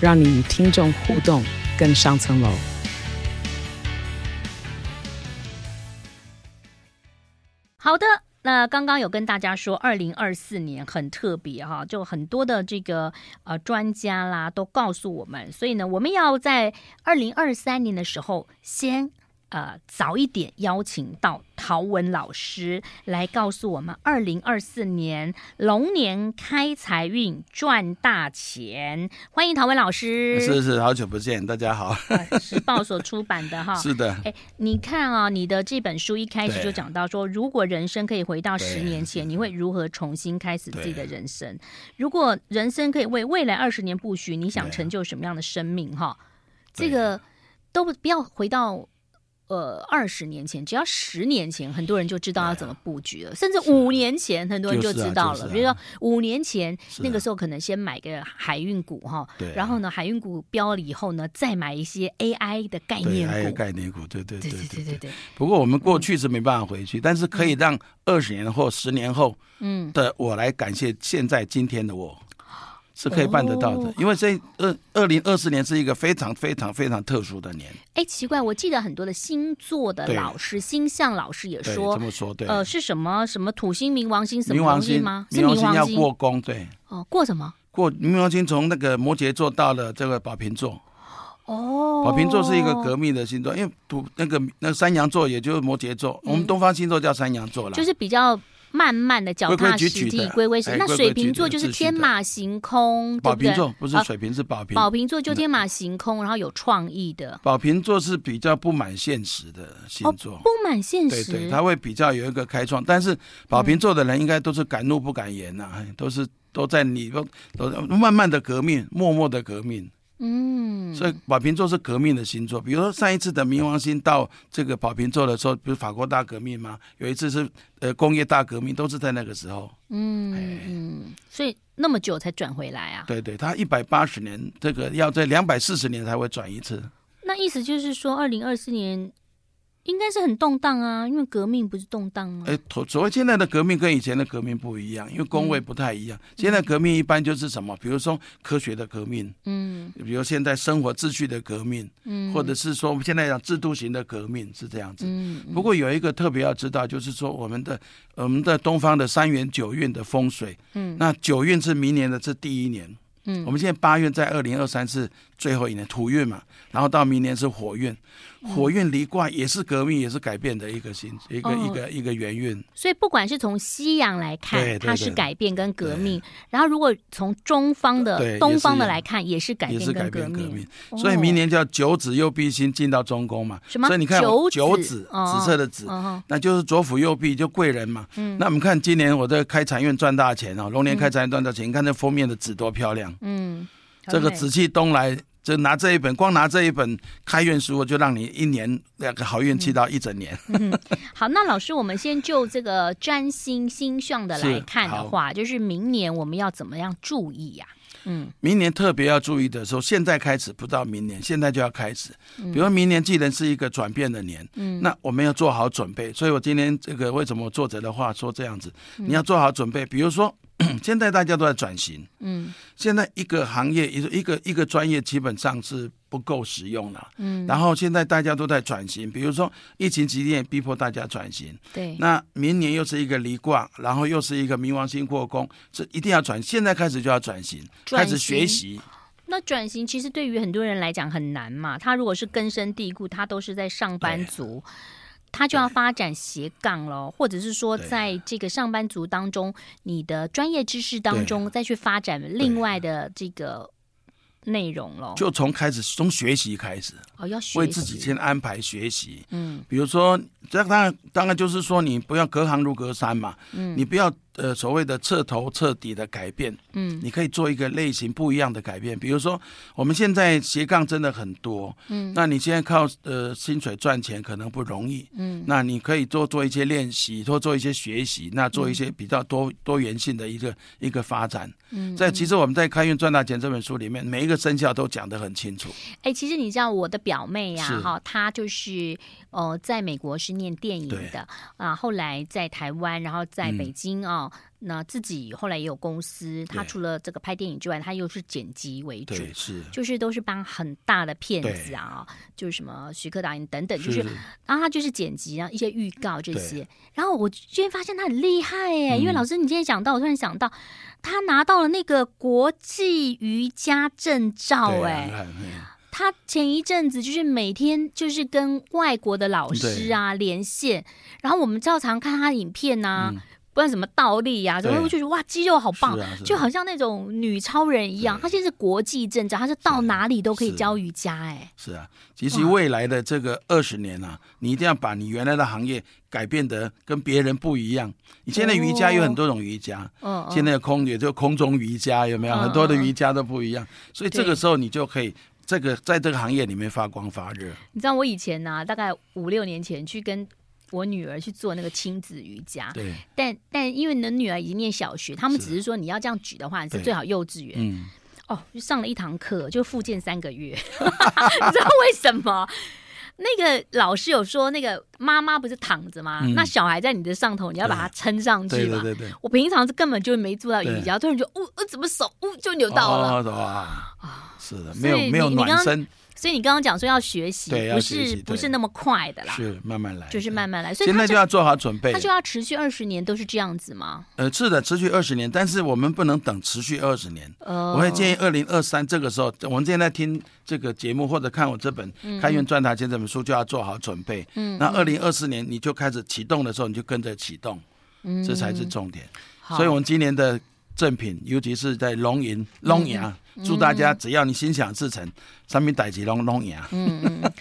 让你与听众互动更上层楼。好的。那刚刚有跟大家说，二零二四年很特别哈，就很多的这个呃专家啦都告诉我们，所以呢，我们要在二零二三年的时候先。呃，早一点邀请到陶文老师来告诉我们，二零二四年龙年开财运赚大钱。欢迎陶文老师，是是，好久不见，大家好。时报所出版的哈，是的。哎，你看啊，你的这本书一开始就讲到说，如果人生可以回到十年前，你会如何重新开始自己的人生？如果人生可以为未来二十年布局，你想成就什么样的生命？哈，这个都不要回到。呃，二十年前，只要十年前，很多人就知道要怎么布局了。甚至五年前，很多人就知道了。啊啊、比如说，五年前、啊、那个时候，可能先买个海运股哈，对、啊。然后呢，海运股标了以后呢，再买一些 AI 的概念股。概念股，对对对对对对。不过我们过去是没办法回去，嗯、但是可以让二十年后、十年后，嗯的我来感谢现在今天的我。是可以办得到的，哦、因为这二二零二四年是一个非常非常非常特殊的年。哎，奇怪，我记得很多的星座的老师、星象老师也说，这么说对。呃，是什么什么土星、冥王星什么王星吗？冥王星要过宫，对。哦，过什么？过冥王星从那个摩羯座到了这个宝瓶座。哦。宝瓶座是一个革命的星座，因为土那个那个山羊座也就是摩羯座，嗯、我们东方星座叫山羊座了，就是比较。慢慢的脚踏实地，规规矩矩。那水瓶座就是天马行空，宝瓶座不是水瓶，是宝瓶。宝瓶座就天马行空，然后有创意的。宝瓶座是比较不满现实的星座，不满现实。对对，他会比较有一个开创，但是宝瓶座的人应该都是敢怒不敢言呐，都是都在你都，都慢慢的革命，默默的革命。嗯，所以宝瓶座是革命的星座。比如说上一次的冥王星到这个宝瓶座的时候，不是法国大革命吗？有一次是呃工业大革命，都是在那个时候。嗯嗯，所以那么久才转回来啊？对对，他一百八十年，这个要在两百四十年才会转一次。那意思就是说，二零二四年。应该是很动荡啊，因为革命不是动荡吗？哎，所谓现在的革命跟以前的革命不一样，因为工位不太一样。嗯、现在革命一般就是什么，比如说科学的革命，嗯，比如现在生活秩序的革命，嗯，或者是说我们现在讲制度型的革命是这样子。嗯，不过有一个特别要知道，就是说我们的我们的东方的三元九运的风水，嗯，那九运是明年的是第一年，嗯，我们现在八运在二零二三是最后一年土运嘛，然后到明年是火运。火运离卦也是革命，也是改变的一个星，一个一个一个元运。所以不管是从西洋来看，它是改变跟革命；然后如果从中方的、东方的来看，也是改变跟革命。所以明年叫九子右弼星进到中宫嘛。什么？所以你看九子，紫色的紫，那就是左辅右弼，就贵人嘛。那我们看今年我在开禅院赚大钱哦，龙年开禅院赚大钱。你看这封面的紫多漂亮。嗯，这个紫气东来。就拿这一本，光拿这一本开运书，就让你一年两个好运气到一整年。好，那老师，我们先就这个占星星象的来看的话，就是明年我们要怎么样注意呀、啊？嗯，明年特别要注意的时候，现在开始不到明年，现在就要开始。比如明年既然是一个转变的年，嗯，那我们要做好准备。所以我今天这个为什么作者的话说这样子？你要做好准备，比如说。现在大家都在转型，嗯，现在一个行业一个一个一个专业基本上是不够实用了，嗯，然后现在大家都在转型，比如说疫情期间逼迫大家转型，对，那明年又是一个离卦，然后又是一个冥王星过宫，这一定要转，现在开始就要转型，转型，开始学习。那转型其实对于很多人来讲很难嘛，他如果是根深蒂固，他都是在上班族。他就要发展斜杠了，或者是说，在这个上班族当中，你的专业知识当中再去发展另外的这个内容了。就从开始从学习开始哦，要学，为自己先安排学习。嗯，比如说，这当然当然就是说，你不要隔行如隔山嘛。嗯，你不要呃所谓的彻头彻底的改变，嗯，你可以做一个类型不一样的改变。比如说，我们现在斜杠真的很多，嗯，那你现在靠呃薪水赚钱可能不容易，嗯，那你可以多做一些练习，多做一些学习，那做一些比较多多元性的一个一个发展。嗯，在其实我们在《开运赚大钱》这本书里面，每一个生肖都讲得很清楚。哎，其实你知道我的表妹呀，哈，她就是呃，在美国是念电影的啊，后来在台湾，然后在北京啊。那自己后来也有公司，他除了这个拍电影之外，他又是剪辑为主，是。就是都是帮很大的片子啊，就是什么徐克导演等等，就是。然后他就是剪辑啊一些预告这些，然后我居然发现他很厉害耶，因为老师你今天讲到，我突然想到他拿到了那个国际瑜伽证照，哎，他前一阵子就是每天就是跟外国的老师啊连线，然后我们照常看他的影片呐。不管什么倒立呀，怎么会觉得哇肌肉好棒，就好像那种女超人一样。她现在是国际证照，他是到哪里都可以教瑜伽。哎，是啊，其实未来的这个二十年啊，你一定要把你原来的行业改变得跟别人不一样。你现在瑜伽有很多种瑜伽，嗯，现在的空也就空中瑜伽有没有？很多的瑜伽都不一样，所以这个时候你就可以这个在这个行业里面发光发热。你知道我以前呢，大概五六年前去跟。我女儿去做那个亲子瑜伽，对，但但因为你的女儿已经念小学，他们只是说你要这样举的话，是最好幼稚园。嗯，哦，就上了一堂课，就复健三个月，你知道为什么？那个老师有说，那个妈妈不是躺着吗？嗯、那小孩在你的上头，你要把它撑上去嘛。对对对对，我平常是根本就没做到瑜伽，突然就，呜，呃，怎么手，哦，就扭到了。哦、啊，是的，没有没有暖身。所以你刚刚讲说要学习，不是不是那么快的啦，是慢慢来，就是慢慢来。所以现在就要做好准备，它就要持续二十年都是这样子吗？呃，是的，持续二十年，但是我们不能等持续二十年。我会建议二零二三这个时候，我们现在听这个节目或者看我这本《开运赚大钱》这本书，就要做好准备。嗯，那二零二四年你就开始启动的时候，你就跟着启动，这才是重点。所以我们今年的。赠品，尤其是在龙吟龙牙，祝大家只要你心想事成，上面带起龙龙牙。嗯嗯，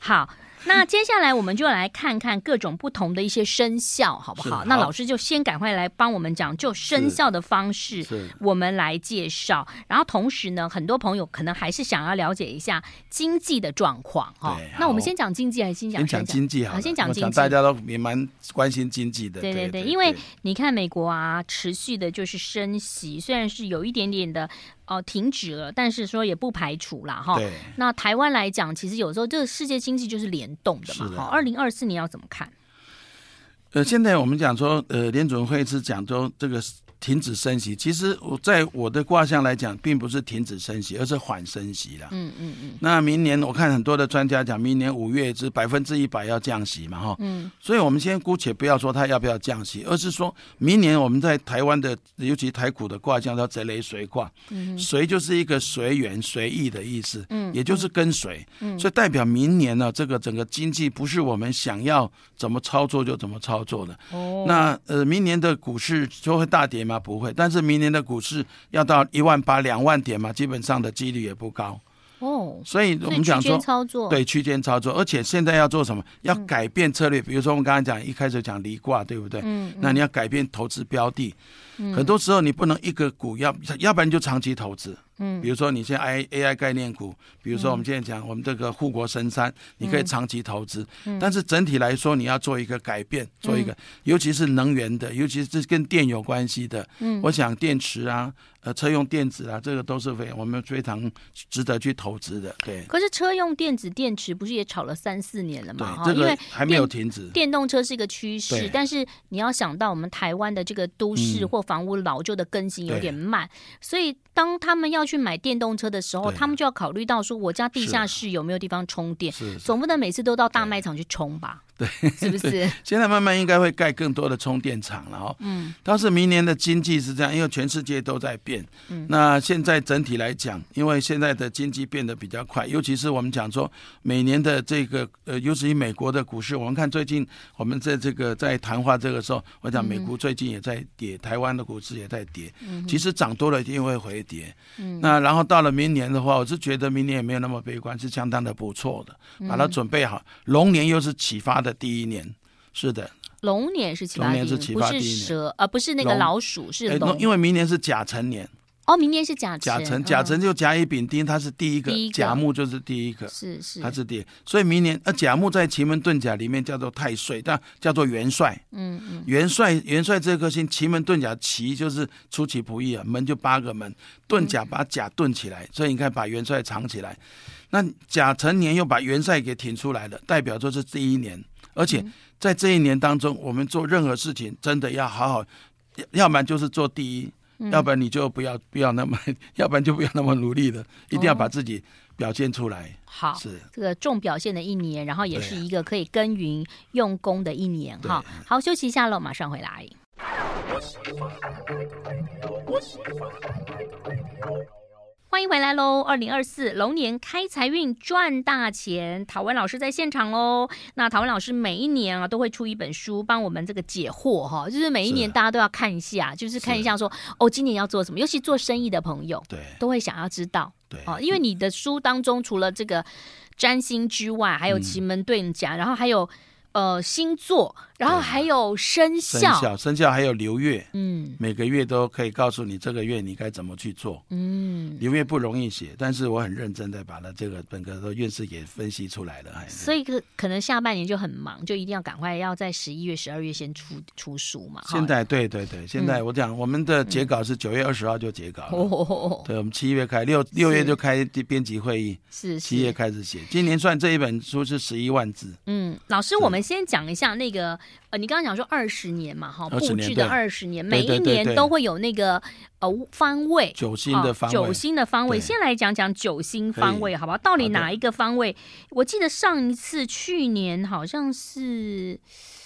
好。那接下来我们就来看看各种不同的一些生肖，好不好？好，那老师就先赶快来帮我们讲，就生肖的方式，我们来介绍。然后同时呢，很多朋友可能还是想要了解一下经济的状况哈。那我们先讲经济还是先讲？先讲经济好，先讲经济。大家都也蛮关心经济的。对对对，因为你看美国啊，持续的就是升息，虽然是有一点点的。哦，停止了，但是说也不排除啦。哈。那台湾来讲，其实有时候这个世界经济就是联动的嘛。好，二零二四年要怎么看？呃，现在我们讲说，呃，联准会是讲说这个。停止升息，其实我在我的卦象来讲，并不是停止升息，而是缓升息了。嗯嗯嗯。那明年我看很多的专家讲，明年五月是百分之一百要降息嘛，哈。嗯。所以我们先姑且不要说它要不要降息，而是说明年我们在台湾的，尤其台股的卦象叫泽雷随卦。嗯。随就是一个随缘随意的意思。嗯。也就是跟随。嗯。所以代表明年呢，这个整个经济不是我们想要怎么操作就怎么操作的。哦。那呃，明年的股市就会大跌吗？不会，但是明年的股市要到一万八、两万点嘛，基本上的几率也不高。哦，所以我们讲说，操作对区间操作，而且现在要做什么？要改变策略。嗯、比如说我们刚才讲一开始讲离卦，对不对？嗯。嗯，那你要改变投资标的，嗯、很多时候你不能一个股要，要不然就长期投资。嗯，比如说你现在 I A I 概念股，比如说我们现在讲我们这个护国神山，你可以长期投资。嗯，但是整体来说，你要做一个改变，做一个，尤其是能源的，尤其是跟电有关系的。嗯，我想电池啊。呃，车用电子啊，这个都是非我们非常值得去投资的。对，可是车用电子电池不是也炒了三四年了吗？对，这个还没有停止。电动车是一个趋势，但是你要想到我们台湾的这个都市或房屋老旧的更新有点慢，嗯、所以当他们要去买电动车的时候，他们就要考虑到说，我家地下室有没有地方充电？总不能每次都到大卖场去充吧？对，是不 是？现在慢慢应该会盖更多的充电场了哦。嗯，但是明年的经济是这样，因为全世界都在变。嗯，那现在整体来讲，因为现在的经济变得比较快，尤其是我们讲说每年的这个呃，尤其美国的股市，我们看最近我们在这个在谈话这个时候，我讲美股最近也在跌，台湾的股市也在跌。嗯，其实涨多了一定会回跌。嗯，那然后到了明年的话，我是觉得明年也没有那么悲观，是相当的不错的，把它准备好。龙年又是启发的。第一年，是的，龙年是启发第一年，不是蛇，呃，不是那个老鼠，是龙，因为明年是甲辰年。哦，明年是甲辰，甲辰，甲辰就甲乙丙丁，它是第一个，甲木就是第一个，是是，它是第一，所以明年，呃，甲木在奇门遁甲里面叫做太岁，但叫做元帅，嗯嗯，元帅元帅这颗星，奇门遁甲奇就是出其不意啊，门就八个门，遁甲把甲遁起来，所以你看把元帅藏起来，那甲辰年又把元帅给挺出来了，代表说是第一年，而且在这一年当中，我们做任何事情真的要好好，要不然就是做第一。要不然你就不要不要那么，要不然就不要那么努力了，一定要把自己表现出来。好，是这个重表现的一年，然后也是一个可以耕耘用功的一年哈。好，休息一下喽，马上回来。欢迎回来喽！二零二四龙年开财运赚大钱，陶文老师在现场喽。那陶文老师每一年啊都会出一本书帮我们这个解惑哈，就是每一年大家都要看一下，就是看一下说哦，今年要做什么，尤其做生意的朋友，对，都会想要知道，对哦，因为你的书当中除了这个占星之外，还有奇门遁甲，然后还有。呃，星座，然后还有生肖，生肖，生肖还有流月，嗯，每个月都可以告诉你这个月你该怎么去做，嗯，流月不容易写，但是我很认真的把它这个本科的运势给分析出来了，还所以可可能下半年就很忙，就一定要赶快要在十一月、十二月先出出书嘛。现在对对对，现在我讲我们的截稿是九月二十号就截稿了，哦，对，我们七月开六六月就开编辑会议，是七月开始写，今年算这一本书是十一万字，嗯，老师我们。先讲一下那个呃，你刚刚讲说二十年嘛，哈，布置的二十年，每一年都会有那个呃方位九星的方位，九星的方位。先来讲讲九星方位，好不好？到底哪一个方位？我记得上一次去年好像是，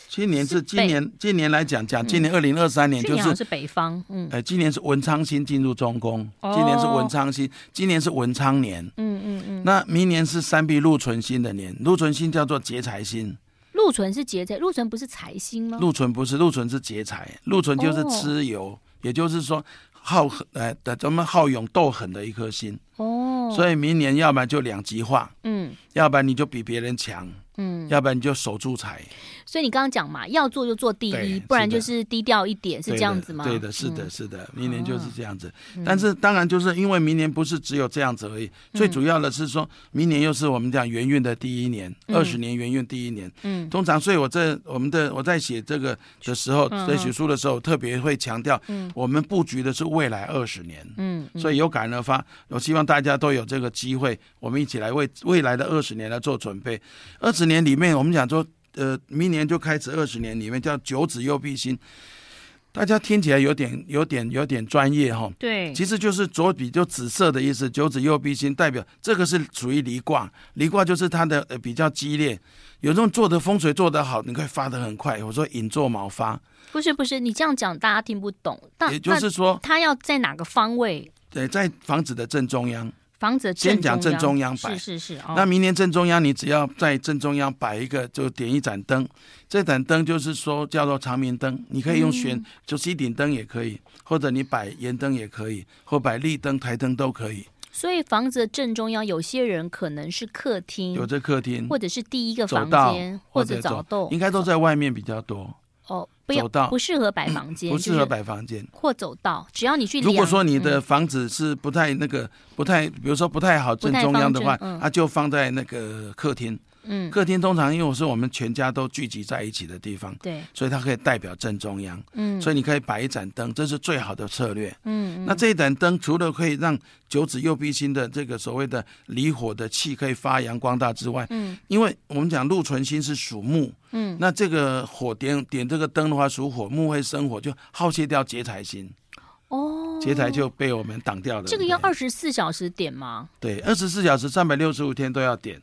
今年是今年今年来讲讲，今年二零二三年就是是北方，嗯，哎，今年是文昌星进入中宫，今年是文昌星，今年是文昌年，嗯嗯嗯，那明年是三碧禄存星的年，禄存星叫做劫财星。禄存是劫财，禄存不是财星吗？禄存不是，禄存是劫财，禄存就是蚩尤，哦、也就是说好狠，哎，咱们好勇斗狠的一颗心。哦，所以明年要不然就两极化，嗯，要不然你就比别人强。嗯，要不然你就守住财。所以你刚刚讲嘛，要做就做第一，不然就是低调一点，是这样子吗？对的，是的，是的，明年就是这样子。但是当然就是因为明年不是只有这样子而已，最主要的是说明年又是我们讲元运的第一年，二十年元运第一年。嗯，通常所以我在我们的我在写这个的时候，在写书的时候，特别会强调，我们布局的是未来二十年。嗯，所以有感而发，我希望大家都有这个机会，我们一起来为未来的二十年来做准备。二十年里面，我们讲说，呃，明年就开始二十年里面叫九子右弼星，大家听起来有点、有点、有点专业哈。对，其实就是左笔就紫色的意思，九子右弼星代表这个是属于离卦，离卦就是它的呃比较激烈，有这种做的风水做得好，你可以发得很快。我说引做毛发，不是不是，你这样讲大家听不懂。也就是说，它要在哪个方位？对，在房子的正中央。房子先讲正中央摆，是是是。哦、那明年正中央，你只要在正中央摆一个，就点一盏灯。这盏灯就是说叫做长明灯，你可以用悬，嗯、就吸顶灯也可以，或者你摆圆灯也可以，或摆立灯、台灯都可以。所以房子的正中央，有些人可能是客厅，有这客厅，或者是第一个房间，或者走道，应该都在外面比较多。哦，不要，不适合摆房间，不适合摆房间或走道。只要你去，如果说你的房子是不太那个，不太，比如说不太好正中央的话，它就放在那个客厅。嗯，客厅通常因为是我们全家都聚集在一起的地方，对，所以它可以代表正中央。嗯，所以你可以摆一盏灯，这是最好的策略。嗯，那这一盏灯除了可以让九子右弼星的这个所谓的离火的气可以发扬光大之外，嗯，因为我们讲禄存星是属木，嗯，那这个火点点这个灯的话属火，木会生火，就耗泄掉劫财星。哦，劫财就被我们挡掉了。这个要二十四小时点吗？对，二十四小时三百六十五天都要点。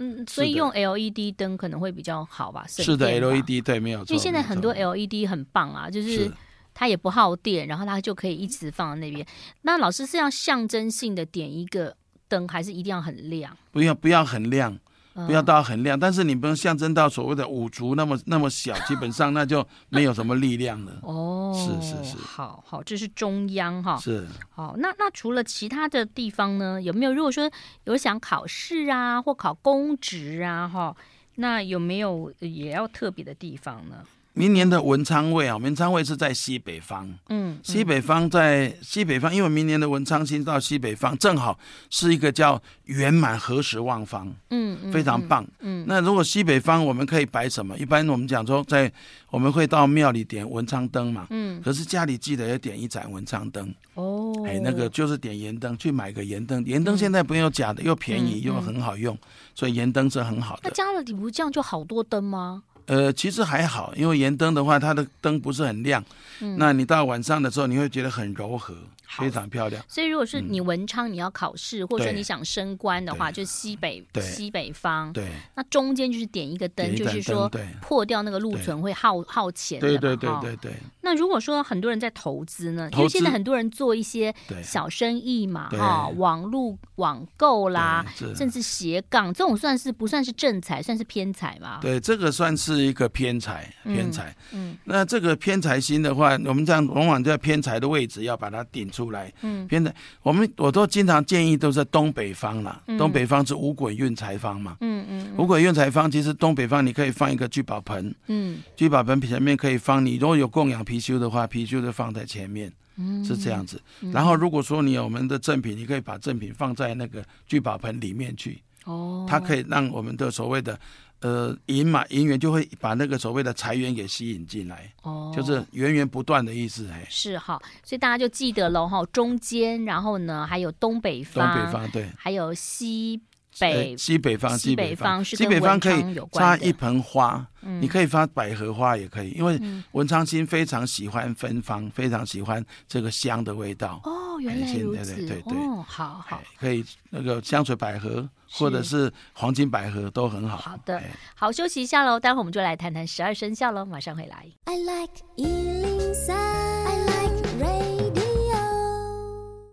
嗯，所以用 LED 灯可能会比较好吧？是的，LED 对，没有错。因为现在很多 LED 很棒啊，就是它也不耗电，然后它就可以一直放在那边。那老师是要象征性的点一个灯，还是一定要很亮？不要，不要很亮。不要到很亮，但是你不能象征到所谓的五足那么那么小，基本上那就没有什么力量了。哦，是是是，好好，这是中央哈。是，好，那那除了其他的地方呢？有没有如果说有想考试啊，或考公职啊，哈，那有没有也要特别的地方呢？明年的文昌位啊，文昌位是在西北方。嗯，西北方在西北方，因为明年的文昌星到西北方，正好是一个叫圆满合时旺方。嗯，非常棒。嗯，那如果西北方我们可以摆什么？一般我们讲说，在我们会到庙里点文昌灯嘛。嗯，可是家里记得要点一盏文昌灯。哦，哎，那个就是点盐灯，去买个盐灯。盐灯现在不用假的，又便宜又很好用，所以盐灯是很好的。那家里不这样就好多灯吗？呃，其实还好，因为盐灯的话，它的灯不是很亮，嗯，那你到晚上的时候，你会觉得很柔和。非常漂亮，所以如果是你文昌，你要考试，或者说你想升官的话，就西北西北方。对，那中间就是点一个灯，就是说破掉那个禄存会耗耗钱的。对对对对对。那如果说很多人在投资呢，因为现在很多人做一些小生意嘛，哈，网络网购啦，甚至斜杠，这种算是不算是正财，算是偏财嘛？对，这个算是一个偏财，偏财。嗯，那这个偏财星的话，我们这样往往在偏财的位置要把它顶出。出来，嗯，现在，我们我都经常建议都是东北方啦，嗯、东北方是五鬼运财方嘛，嗯嗯，嗯。五鬼运财方其实东北方你可以放一个聚宝盆，嗯，聚宝盆前面可以放你如果有供养貔貅的话，貔貅就放在前面，嗯，是这样子。嗯、然后如果说你有我们的赠品，你可以把赠品放在那个聚宝盆里面去，哦，它可以让我们的所谓的。呃，银嘛，银元就会把那个所谓的财源给吸引进来，哦，就是源源不断的意思，哎，是哈，所以大家就记得了哈，中间，然后呢，还有东北方，东北方对，还有西北，西北方，西北方是西北方可以插一盆花，你可以发百合花也可以，因为文昌星非常喜欢芬芳，非常喜欢这个香的味道。哦，原来如此，对对对，哦，好好，可以那个香水百合。或者是黄金百合都很好。好的，好，休息一下喽，待会我们就来谈谈十二生肖喽，马上回来。I like 103, I like radio。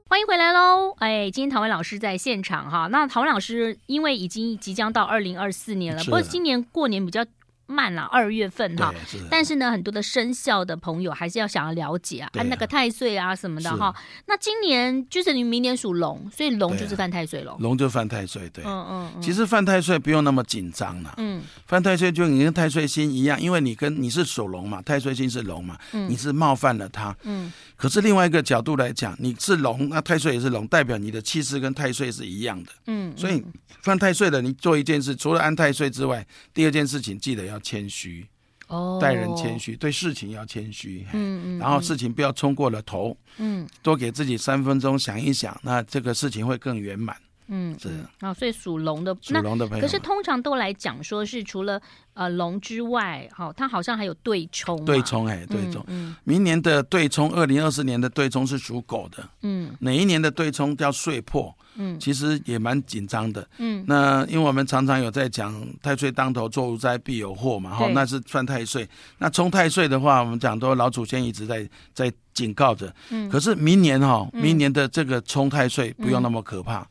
欢迎回来喽！哎，今天陶文老师在现场哈。那陶文老师因为已经即将到二零二四年了，不过今年过年比较。慢了二月份哈，但是呢，很多的生肖的朋友还是要想要了解啊，按那个太岁啊什么的哈。那今年就是你明年属龙，所以龙就是犯太岁龙。龙就犯太岁，对。嗯嗯。其实犯太岁不用那么紧张了。嗯。犯太岁就你跟太岁星一样，因为你跟你是属龙嘛，太岁星是龙嘛，你是冒犯了他。嗯。可是另外一个角度来讲，你是龙，那太岁也是龙，代表你的气势跟太岁是一样的。嗯。所以犯太岁的，你做一件事，除了安太岁之外，第二件事情记得要。谦虚，哦，待人谦虚，对事情要谦虚，嗯嗯，然后事情不要冲过了头，嗯，多给自己三分钟想一想，那这个事情会更圆满，嗯，是。啊，所以属龙的，属龙的朋友，可是通常都来讲说是除了呃龙之外，哈，它好像还有对冲，对冲，哎，对冲，嗯，明年的对冲，二零二四年的对冲是属狗的，嗯，哪一年的对冲叫岁破？嗯，其实也蛮紧张的。嗯，那因为我们常常有在讲太岁当头，坐无灾必有祸嘛，哈，那是犯太岁。那冲太岁的话，我们讲都老祖先一直在在警告着。嗯，可是明年哈，明年的这个冲太岁不用那么可怕，嗯、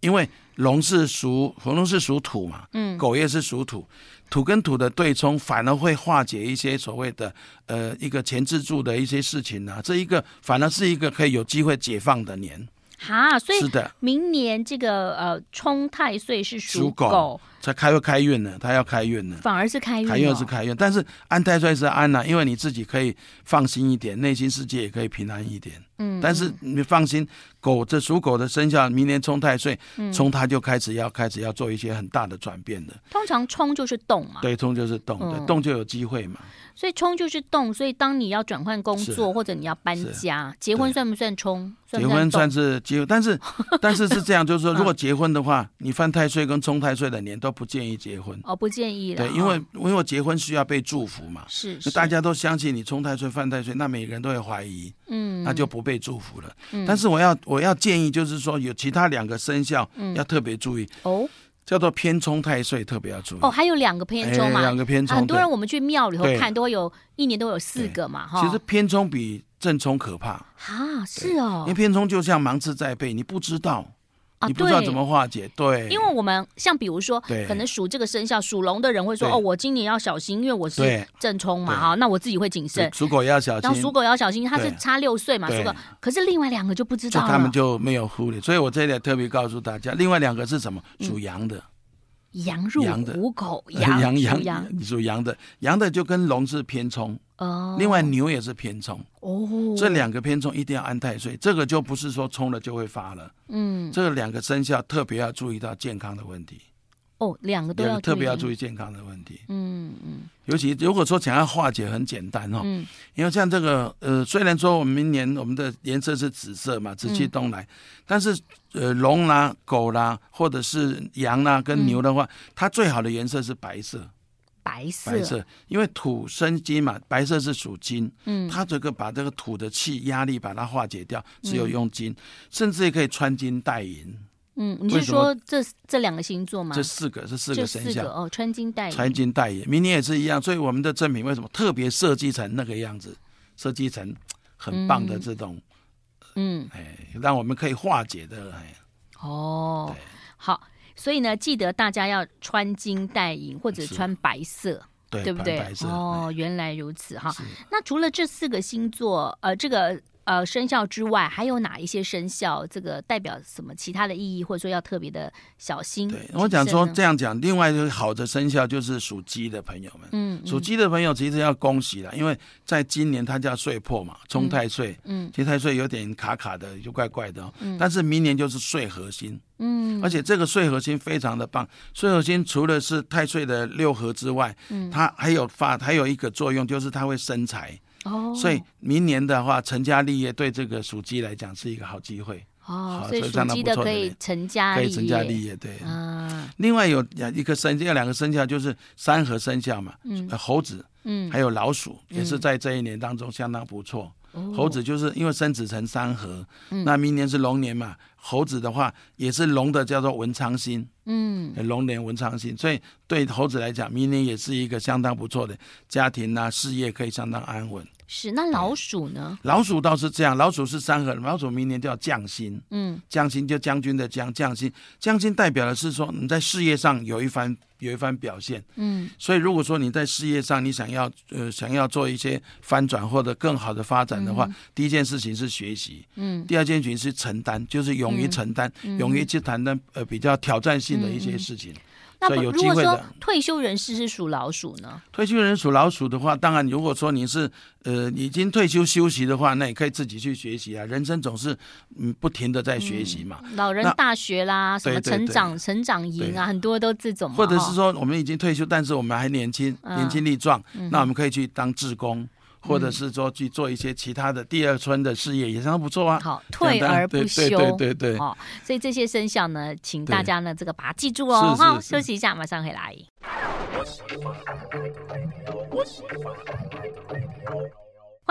因为龙是属龙是属土嘛，嗯，狗也是属土，土跟土的对冲反而会化解一些所谓的呃一个前置住的一些事情啊，这一个反而是一个可以有机会解放的年。哈，所以明年这个呃冲太岁是属狗，才开会开运呢，他要开运呢，反而是开运，开运是开运，但是安太岁是安呐，因为你自己可以放心一点，内心世界也可以平安一点。嗯，但是你放心，狗这属狗的生肖，明年冲太岁，冲它就开始要开始要做一些很大的转变的。通常冲就是动嘛，对，冲就是动，对，动就有机会嘛。所以冲就是动，所以当你要转换工作或者你要搬家、结婚，算不算冲？结婚算是结婚，但是但是是这样，就是说，如果结婚的话，你犯太岁跟冲太岁的年都不建议结婚。哦，不建议了。对，因为因为结婚需要被祝福嘛，是，大家都相信你冲太岁犯太岁，那每个人都会怀疑，嗯，那就不被祝福了。但是我要我要建议，就是说有其他两个生肖要特别注意哦。叫做偏冲太岁，特别要注意哦。还有两个偏冲嘛？两个偏冲，很多人我们去庙里头看，都会有一年都有四个嘛。哈，其实偏冲比正冲可怕啊，是哦。因为偏冲就像芒刺在背，你不知道。你不知道怎么化解，对，因为我们像比如说，可能属这个生肖属龙的人会说，哦，我今年要小心，因为我是正冲嘛，哈，那我自己会谨慎。属狗也要小心，然后属狗要小心，他是差六岁嘛，属狗。可是另外两个就不知道，他们就没有忽略，所以我这里特别告诉大家，另外两个是什么？属羊的，羊入虎口，羊羊羊羊属羊的，羊的就跟龙是偏冲哦。另外牛也是偏冲哦，这两个偏冲一定要安太岁，这个就不是说冲了就会发了。嗯，这个两个生肖特别要注意到健康的问题。哦，两个都要特别要注意健康的问题。嗯嗯，尤其如果说想要化解，很简单哦。嗯，因为像这个呃，虽然说我们明年我们的颜色是紫色嘛，紫气东来，嗯、但是呃，龙啦、狗啦，或者是羊啦跟牛的话，嗯、它最好的颜色是白色。白色，白色，因为土生金嘛，白色是属金。嗯，它这个把这个土的气压力把它化解掉，只有用金，嗯、甚至也可以穿金戴银。嗯，你是说这这两个星座吗？这四个，这四个生肖哦，穿金戴银，穿金戴银，明年也是一样。所以我们的赠品为什么特别设计成那个样子？设计成很棒的这种，嗯，哎，让我们可以化解的。哎，哦，好，所以呢，记得大家要穿金戴银或者穿白色，对，对不对？白色哦，原来如此哈。那除了这四个星座，呃，这个。呃，生肖之外，还有哪一些生肖？这个代表什么其他的意义，或者说要特别的小心？对，我讲说这样讲，另外一个好的生肖就是属鸡的朋友们。嗯，属鸡的朋友其实要恭喜了，因为在今年他叫岁破嘛，冲太岁。嗯，其实太岁有点卡卡的，就怪怪的。嗯，但是明年就是岁合星。嗯，而且这个岁合星非常的棒。岁合星除了是太岁的六合之外，嗯，它还有发还有一个作用，就是它会生财。哦，所以明年的话，成家立业对这个属鸡来讲是一个好机会。哦，所以属鸡的可以成家立业，可以成家立业，对。啊，另外有一个生要，两个生肖就是三合生肖嘛，嗯，猴子，嗯，还有老鼠，也是在这一年当中相当不错。猴子就是因为生子成三合，那明年是龙年嘛，猴子的话也是龙的，叫做文昌星。嗯，龙年文昌星，所以对猴子来讲，明年也是一个相当不错的家庭啊，事业可以相当安稳。是，那老鼠呢？老鼠倒是这样，老鼠是三合，老鼠明年就要降薪。嗯，降薪就将军的将，降薪，降薪代表的是说你在事业上有一番有一番表现。嗯，所以如果说你在事业上你想要呃想要做一些翻转或者更好的发展的话，嗯、第一件事情是学习。嗯，第二件事情是承担，就是勇于承担，嗯、勇于去谈的呃比较挑战性的一些事情。那如果说退休人士是属老鼠呢？退休人属老鼠的话，当然如果说你是呃已经退休休息的话，那也可以自己去学习啊。人生总是嗯不停的在学习嘛。嗯、老人大学啦，什么成长成长营啊，很多都这种。或者是说我们已经退休，但是我们还年轻，年轻力壮，嗯、那我们可以去当志工。或者是说去做一些其他的第二春的事业也相当不错啊。好，退而不休，对对对对。好，所以这些生肖呢，请大家呢这个把它记住哦。好，休息一下，马上回来。欢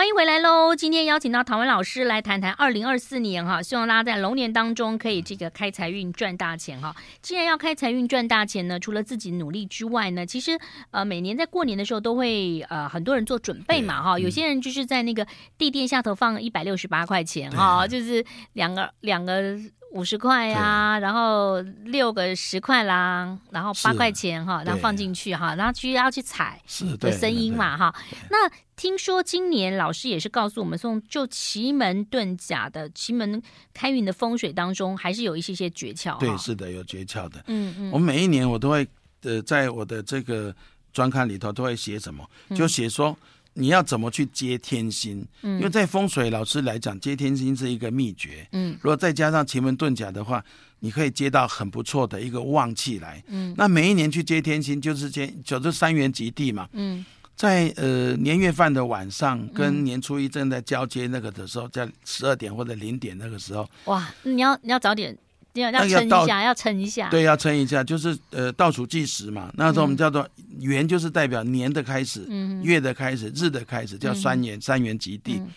迎回来喽！今天邀请到唐文老师来谈谈二零二四年哈，希望大家在龙年当中可以这个开财运赚大钱哈。既然要开财运赚大钱呢，除了自己努力之外呢，其实呃每年在过年的时候都会呃很多人做准备嘛哈。有些人就是在那个地垫下头放一百六十八块钱哈，就是两个两个。五十块呀，然后六个十块啦，然后八块钱哈，然后放进去哈，然后去要去踩的声音嘛哈。那听说今年老师也是告诉我们，从就奇门遁甲的奇门开运的风水当中，还是有一些些诀窍。对，是的，有诀窍的。嗯嗯，我每一年我都会呃，在我的这个专刊里头都会写什么，就写说。你要怎么去接天星？嗯，因为在风水老师来讲，接天星是一个秘诀。嗯，如果再加上奇门遁甲的话，你可以接到很不错的一个旺气来。嗯，那每一年去接天星，就是接就是三元及地嘛。嗯，在呃年月饭的晚上跟年初一正在交接那个的时候，在十二点或者零点那个时候，哇，你要你要早点。要要撑一下，要撑一下。对，要撑一下，就是呃倒数计时嘛。那时候我们叫做元，就是代表年的开始，嗯、月的开始，日的开始，叫三元，嗯、三元及第。嗯、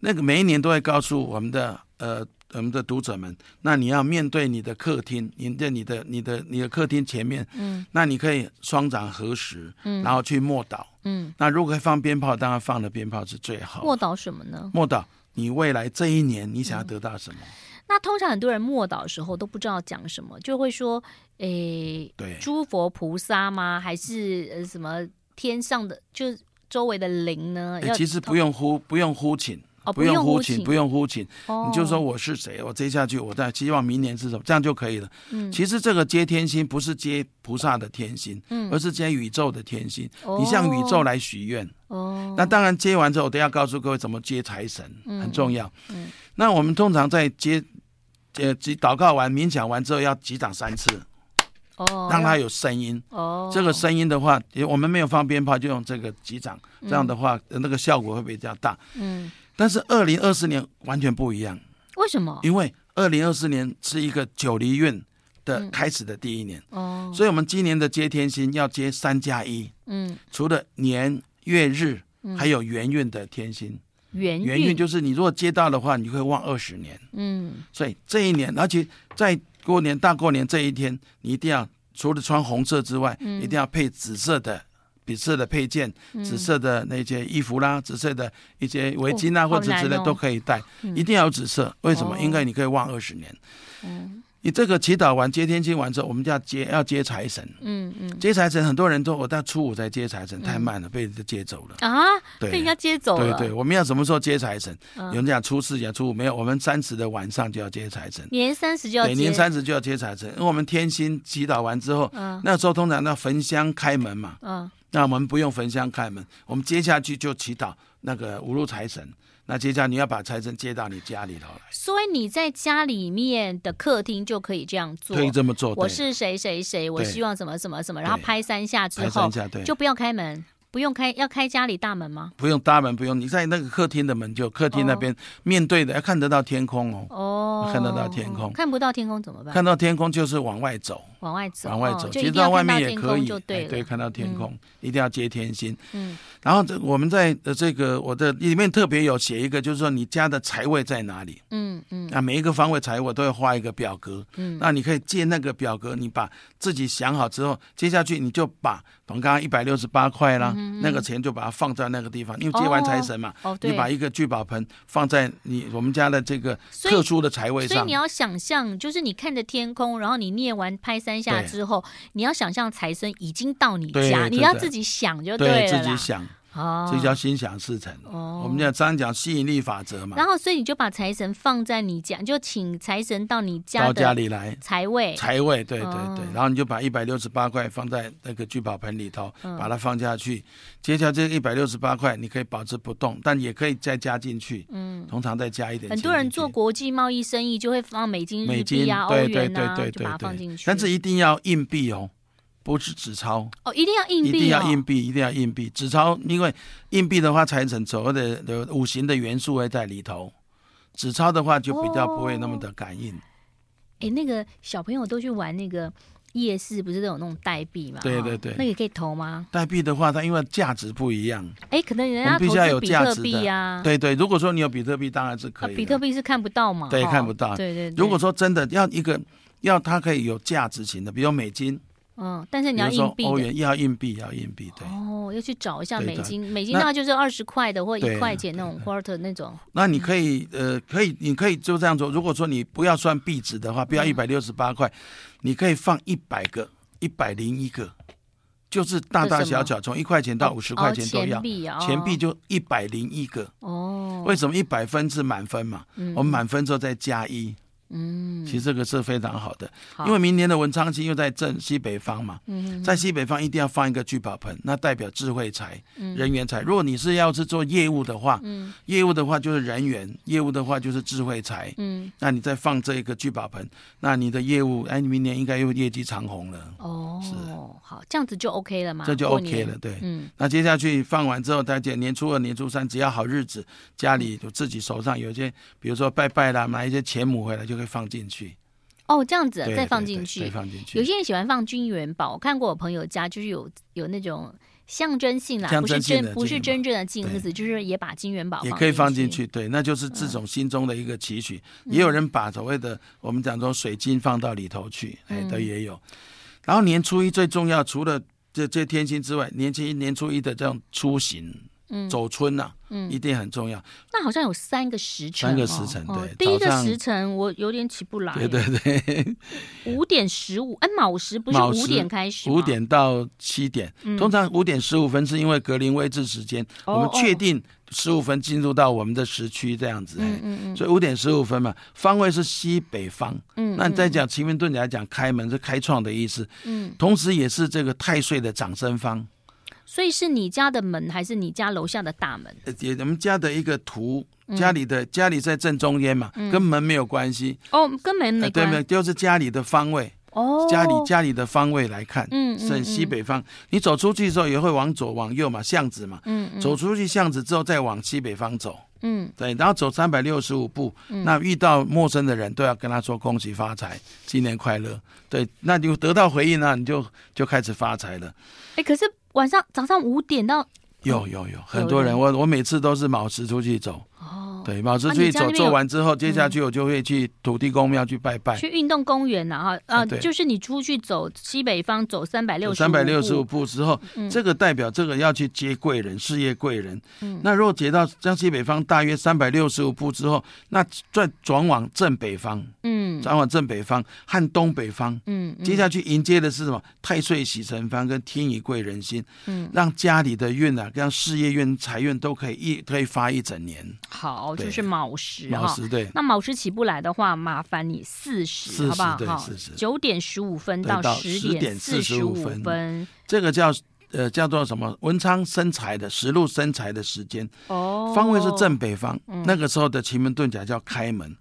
那个每一年都会告诉我们的呃我们的读者们，那你要面对你的客厅，你在你的你的你的客厅前面，嗯，那你可以双掌合十，嗯，然后去默祷，嗯，那如果放鞭炮，当然放的鞭炮是最好。默祷什么呢？默祷你未来这一年你想要得到什么？嗯那通常很多人默祷的时候都不知道讲什么，就会说：“诶，对，诸佛菩萨吗？还是呃什么天上的，就是周围的灵呢？”其实不用呼，不用呼请哦，不用呼请，请，不用呼请，哦、你就说我是谁，我接下去我在希望明年是什么，这样就可以了。嗯，其实这个接天心不是接菩萨的天心，嗯，而是接宇宙的天心。哦、你向宇宙来许愿。哦，那当然接完之后，我都要告诉各位怎么接财神，嗯、很重要。嗯，那我们通常在接，呃，祷告完、冥想完之后要击掌三次。哦，让它有声音。哦，这个声音的话，我们没有放鞭炮，就用这个击掌，嗯、这样的话，那个效果会比较大。嗯，但是二零二四年完全不一样。为什么？因为二零二四年是一个九离运的开始的第一年。哦、嗯，所以我们今年的接天星要接三加一。嗯，除了年月日，还有元运的天星。元元运就是你如果接到的话，你会旺二十年。嗯，所以这一年，而且在过年大过年这一天，你一定要除了穿红色之外，嗯、一定要配紫色的、紫色的配件、嗯、紫色的那些衣服啦、紫色的一些围巾啊，哦、或者之类都可以戴，嗯、一定要有紫色。为什么？因为你可以旺二十年。嗯。你这个祈祷完接天星完之后，我们就要接要接财神。嗯嗯，接财神，很多人都我到初五才接财神，太慢了，被人家接走了啊！对，被人家接走了。对对，我们要什么时候接财神？有人讲初四讲初五没有，我们三十的晚上就要接财神。年三十就要年三十就要接财神，因为我们天星祈祷完之后，那时候通常要焚香开门嘛。嗯。那我们不用焚香开门，我们接下去就祈祷那个五路财神。那接下来你要把财神接到你家里头来，所以你在家里面的客厅就可以这样做，可以这么做。我是谁谁谁，我希望什么什么什么，然后拍三下之后，就不要开门，不用开，要开家里大门吗？不用大门，不用。你在那个客厅的门，就客厅那边面对的，要看得到天空哦。哦，看得到天空，看不到天空怎么办？看到天空就是往外走，往外走，往外走。其实到外面也可以，对对，看到天空，一定要接天星。嗯。然后这我们在的这个我的里面特别有写一个，就是说你家的财位在哪里？嗯嗯。那每一个方位财位都要画一个表格。嗯。那你可以借那个表格，你把自己想好之后，接下去你就把我们刚刚一百六十八块啦，那个钱就把它放在那个地方，因为接完财神嘛。哦。你把一个聚宝盆放在你我们家的这个特殊的财位上。所以你要想象，就是你看着天空，然后你念完拍三下之后，你要想象财神已经到你家，你要自己想就对了。自己想。哦，这叫心想事成。哦，我们讲常讲吸引力法则嘛。然后，所以你就把财神放在你家，就请财神到你家到家里来财位。财位，对对对。然后你就把一百六十八块放在那个聚宝盆里头，把它放下去。接下来这一百六十八块你可以保持不动，但也可以再加进去。嗯，通常再加一点。很多人做国际贸易生意就会放美金、日币啊、欧元啊，就把它放进去。但是一定要硬币哦。不是纸钞哦，一定要硬币，一定要硬币，一定要硬币。纸钞，因为硬币的话，财神所谓的的五行的元素会在里头。纸钞的话，就比较不会那么的感应。哎、哦，那个小朋友都去玩那个夜市，不是都有那种代币吗？对对对，那个可以投吗？代币的话，它因为价值不一样。哎，可能人家必须要有价值的呀。对对，如果说你有比特币，当然是可以。比特币是看不到嘛？对，看不到。对对。如果说真的要一个要它可以有价值型的，比如美金。嗯，但是你要硬币，欧元要硬币，要硬币，对。哦，要去找一下美金，美金大概就是二十块的或一块钱那种 quarter 那种。那你可以，呃，可以，你可以就这样做。如果说你不要算币值的话，不要一百六十八块，你可以放一百个，一百零一个，就是大大小小，从一块钱到五十块钱都要。钱币就一百零一个。哦。为什么一百分是满分嘛？我们满分之后再加一。嗯，其实这个是非常好的，好，因为明年的文昌星又在正西北方嘛，嗯，在西北方一定要放一个聚宝盆，那代表智慧财、嗯、人员财。如果你是要是做业务的话，嗯，业务的话就是人员，业务的话就是智慧财，嗯，那你再放这一个聚宝盆，那你的业务，哎，你明年应该又业绩长虹了。哦，是，好，这样子就 OK 了嘛？这就 OK 了，对，嗯，那接下去放完之后，大家年初二、年初三，只要好日子，家里就自己手上有一些，比如说拜拜啦，买一些钱母回来就可以。放进去哦，这样子再放进去，再放进去。有些人喜欢放金元宝，我看过我朋友家就是有有那种象征性啦，不是真不是真正的金子，就是也把金元宝也可以放进去。对，那就是这种心中的一个期许。也有人把所谓的我们讲说水晶放到里头去，哎，都也有。然后年初一最重要，除了这这天星之外，年初一年初一的这种出行。走春呐，嗯一定很重要。那好像有三个时辰，三个时辰，对。第一个时辰我有点起不来。对对对。五点十五，哎，卯时不是五点开始？五点到七点，通常五点十五分是因为格林威治时间，我们确定。十五分进入到我们的时区这样子，嗯嗯嗯，所以五点十五分嘛，方位是西北方，嗯，那你再讲奇门遁甲来讲，开门是开创的意思，嗯，同时也是这个太岁的长生方，所以是你家的门还是你家楼下的大门？也我们家的一个图，家里的家里在正中间嘛，跟门没有关系。哦，跟门没关系，对没就是家里的方位。哦，家里家里的方位来看，嗯，是西北方。你走出去的时候也会往左往右嘛，巷子嘛，嗯，走出去巷子之后再往西北方走，嗯，对，然后走三百六十五步，那遇到陌生的人都要跟他说恭喜发财，新年快乐，对，那你得到回应呢，你就就开始发财了。哎，可是晚上早上五点到，有有有很多人，我我每次都是卯时出去走。对，卯时出去走，做完之后，接下去我就会去土地公庙去拜拜，去运动公园呐哈啊，就是你出去走西北方走三百六十三百六十五步。之后，这个代表这个要去接贵人，事业贵人。那如果接到江西北方大约三百六十五步之后，那再转往正北方，嗯，转往正北方和东北方，嗯，接下去迎接的是什么？太岁喜神方跟天乙贵人心，嗯，让家里的运啊，让事业运、财运都可以一可以发一整年。好。就是卯时哈，卯时对。那卯时起不来的话，麻烦你四时，好不好？哈，九点十五分到十点四十五分，这个叫呃叫做什么？文昌生财的时禄生财的时间哦。方位是正北方，那个时候的奇门遁甲叫开门，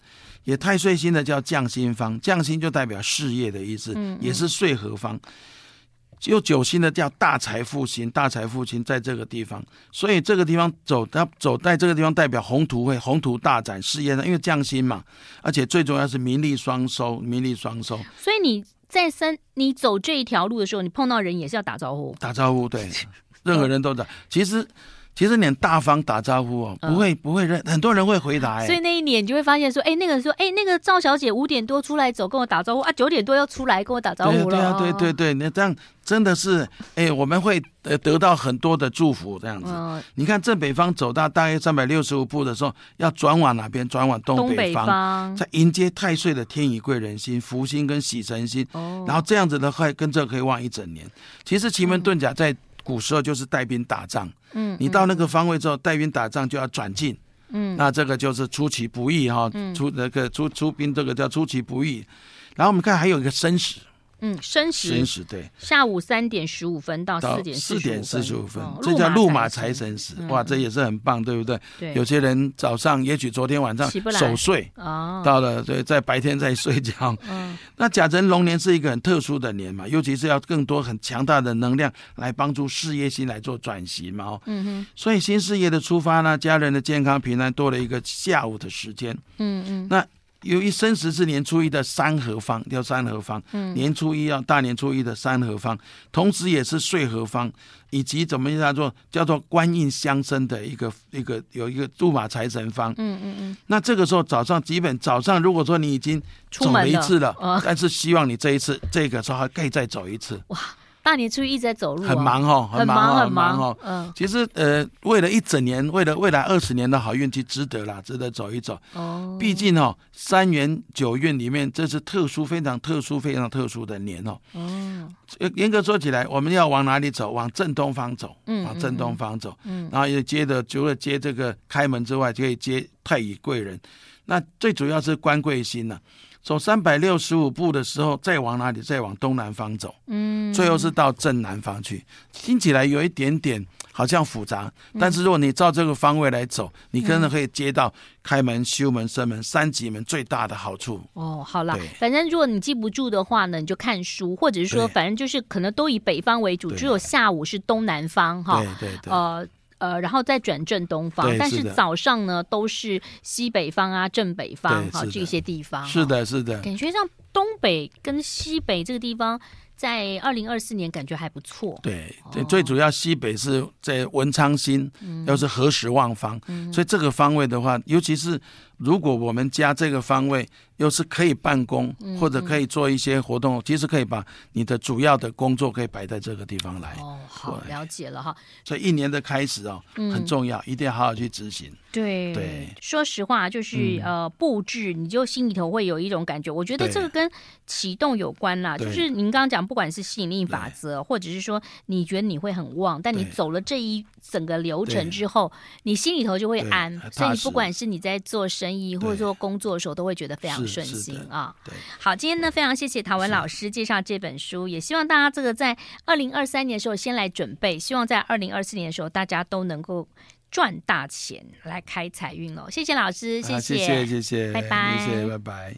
也太岁星的叫将星方，将星就代表事业的意思，也是岁合方。有九星的叫大财富星，大财富星在这个地方，所以这个地方走，它走在这个地方代表宏图会宏图大展，事业上因为匠心嘛，而且最重要是名利双收，名利双收。所以你在三你走这一条路的时候，你碰到人也是要打招呼，打招呼，对，任何人都打。其实。其实你大方打招呼哦，不会不会认，很多人会回答。所以那一年你就会发现说，哎，那个说，哎，那个赵小姐五点多出来走，跟我打招呼啊，九点多要出来跟我打招呼了。对啊，对对对，那这样真的是，哎，我们会呃得到很多的祝福这样子。你看正北方走到大约三百六十五步的时候，要转往哪边？转往东北方，在迎接太岁的天乙贵人星、福星跟喜神星。哦。然后这样子的话，跟这可以望一整年。其实奇门遁甲在。古时候就是带兵打仗，嗯，你到那个方位之后，带兵打仗就要转进，嗯，那这个就是出其不意哈，出那个出出兵这个叫出其不意，然后我们看还有一个申时。嗯，申时，申时对，下午三点十五分到四点四点四十五分，这叫禄马财神时，哇，这也是很棒，对不对？对，有些人早上也许昨天晚上守岁，哦，到了对，在白天在睡觉。嗯，那甲辰龙年是一个很特殊的年嘛，尤其是要更多很强大的能量来帮助事业心来做转型嘛。哦，嗯哼，所以新事业的出发呢，家人的健康平安多了一个下午的时间。嗯嗯，那。由于生时是年初一的三合方，叫三合方。嗯，年初一要大年初一的三合方，同时也是岁合方，以及怎么叫做叫做官印相生的一个一个有一个禄马财神方。嗯嗯嗯。那这个时候早上基本早上，如果说你已经走了一次了，了但是希望你这一次这个时候还可以再走一次。哇。大年初一直在走路，很忙哦，很忙很忙哦。嗯，其实呃，为了一整年，为了未来二十年的好运气，值得啦，值得走一走。哦，毕竟哦，三元九运里面，这是特殊、非常特殊、非常特殊的年哦。哦，严格说起来，我们要往哪里走？往正东方走。嗯，往正东方走。嗯，然后也接着除了接这个开门之外，就可以接太乙贵人。那最主要是官贵星呢。走三百六十五步的时候，再往哪里？再往东南方走。嗯，最后是到正南方去。听起来有一点点好像复杂，但是如果你照这个方位来走，你可能可以接到开门、修门、生门三级门最大的好处。哦，好啦，反正如果你记不住的话呢，你就看书，或者是说，反正就是可能都以北方为主，只有下午是东南方哈。对对对。呃。呃，然后再转正东方，但是早上呢都是西北方啊、正北方哈这些地方。是的，是的。感觉上东北跟西北这个地方，在二零二四年感觉还不错。对，最最主要西北是在文昌星，又是何时旺方，所以这个方位的话，尤其是如果我们家这个方位又是可以办公，或者可以做一些活动，其实可以把你的主要的工作可以摆在这个地方来。哦，好，了解了哈。所以一年的开始哦，很重要，一定要好好去执行。对对，说实话，就是呃布置，你就心里头会有一种感觉。我觉得这个跟启动有关啦，就是您刚刚讲，不管是吸引力法则，或者是说你觉得你会很旺，但你走了这一整个流程之后，你心里头就会安。所以你不管是你在做生意或者说工作的时候，都会觉得非常顺心啊。对，好，今天呢非常谢谢陶文老师介绍这本书，也希望大家这个在二零二三年的时候先来准备，希望在二零二四年的时候大家都能够。赚大钱来开财运哦！谢谢老师，谢谢，谢谢，谢谢，拜拜，谢谢，拜拜。